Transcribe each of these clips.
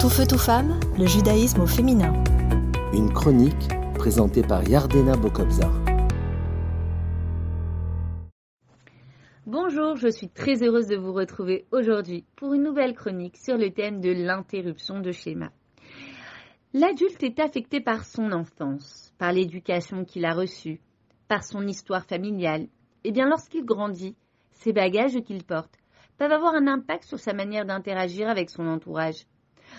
Tout feu, tout femme, le judaïsme au féminin. Une chronique présentée par Yardena Bokobzar. Bonjour, je suis très heureuse de vous retrouver aujourd'hui pour une nouvelle chronique sur le thème de l'interruption de schéma. L'adulte est affecté par son enfance, par l'éducation qu'il a reçue, par son histoire familiale. Et bien lorsqu'il grandit, ces bagages qu'il porte peuvent avoir un impact sur sa manière d'interagir avec son entourage.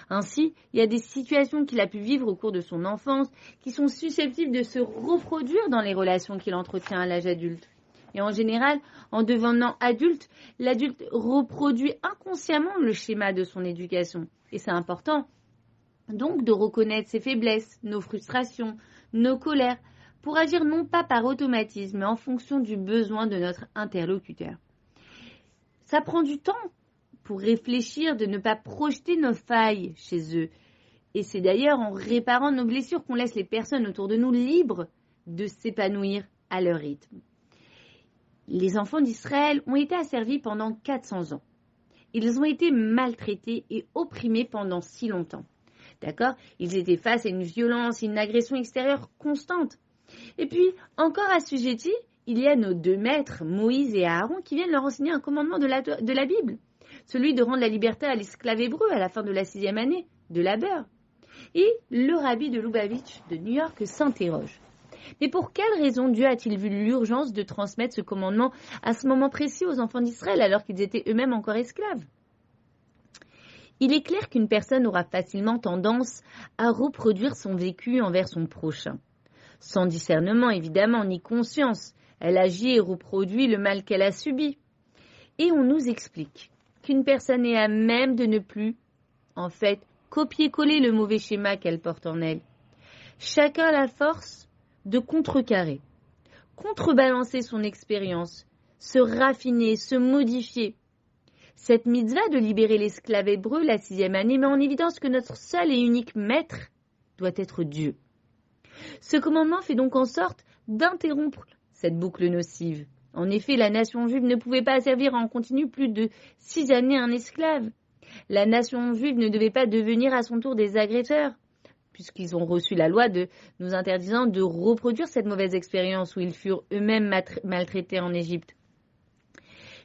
Ainsi, il y a des situations qu'il a pu vivre au cours de son enfance qui sont susceptibles de se reproduire dans les relations qu'il entretient à l'âge adulte. Et en général, en devenant adulte, l'adulte reproduit inconsciemment le schéma de son éducation. Et c'est important. Donc de reconnaître ses faiblesses, nos frustrations, nos colères, pour agir non pas par automatisme, mais en fonction du besoin de notre interlocuteur. Ça prend du temps pour réfléchir, de ne pas projeter nos failles chez eux. Et c'est d'ailleurs en réparant nos blessures qu'on laisse les personnes autour de nous libres de s'épanouir à leur rythme. Les enfants d'Israël ont été asservis pendant 400 ans. Ils ont été maltraités et opprimés pendant si longtemps. D'accord? Ils étaient face à une violence, une agression extérieure constante. Et puis, encore assujettis il y a nos deux maîtres, Moïse et Aaron, qui viennent leur enseigner un commandement de la, de la Bible, celui de rendre la liberté à l'esclave hébreu à la fin de la sixième année, de labeur. Et le rabbi de Lubavitch de New York s'interroge. Mais pour quelle raison Dieu a-t-il vu l'urgence de transmettre ce commandement à ce moment précis aux enfants d'Israël alors qu'ils étaient eux-mêmes encore esclaves? Il est clair qu'une personne aura facilement tendance à reproduire son vécu envers son prochain. Sans discernement évidemment, ni conscience, elle agit et reproduit le mal qu'elle a subi. Et on nous explique personne est à même de ne plus, en fait, copier-coller le mauvais schéma qu'elle porte en elle. Chacun a la force de contrecarrer, contrebalancer son expérience, se raffiner, se modifier. Cette mitzvah de libérer l'esclave hébreu la sixième année met en évidence que notre seul et unique maître doit être Dieu. Ce commandement fait donc en sorte d'interrompre cette boucle nocive. En effet, la nation juive ne pouvait pas servir en continu plus de six années un esclave. La nation juive ne devait pas devenir à son tour des agresseurs, puisqu'ils ont reçu la loi de nous interdisant de reproduire cette mauvaise expérience où ils furent eux-mêmes maltraités en Égypte.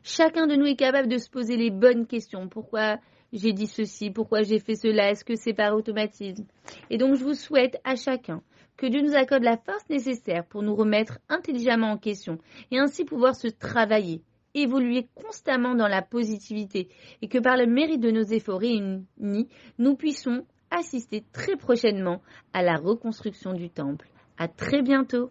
Chacun de nous est capable de se poser les bonnes questions. Pourquoi j'ai dit ceci? Pourquoi j'ai fait cela? Est-ce que c'est par automatisme? Et donc je vous souhaite à chacun que Dieu nous accorde la force nécessaire pour nous remettre intelligemment en question et ainsi pouvoir se travailler, évoluer constamment dans la positivité et que par le mérite de nos efforts réunis, nous puissions assister très prochainement à la reconstruction du temple. À très bientôt.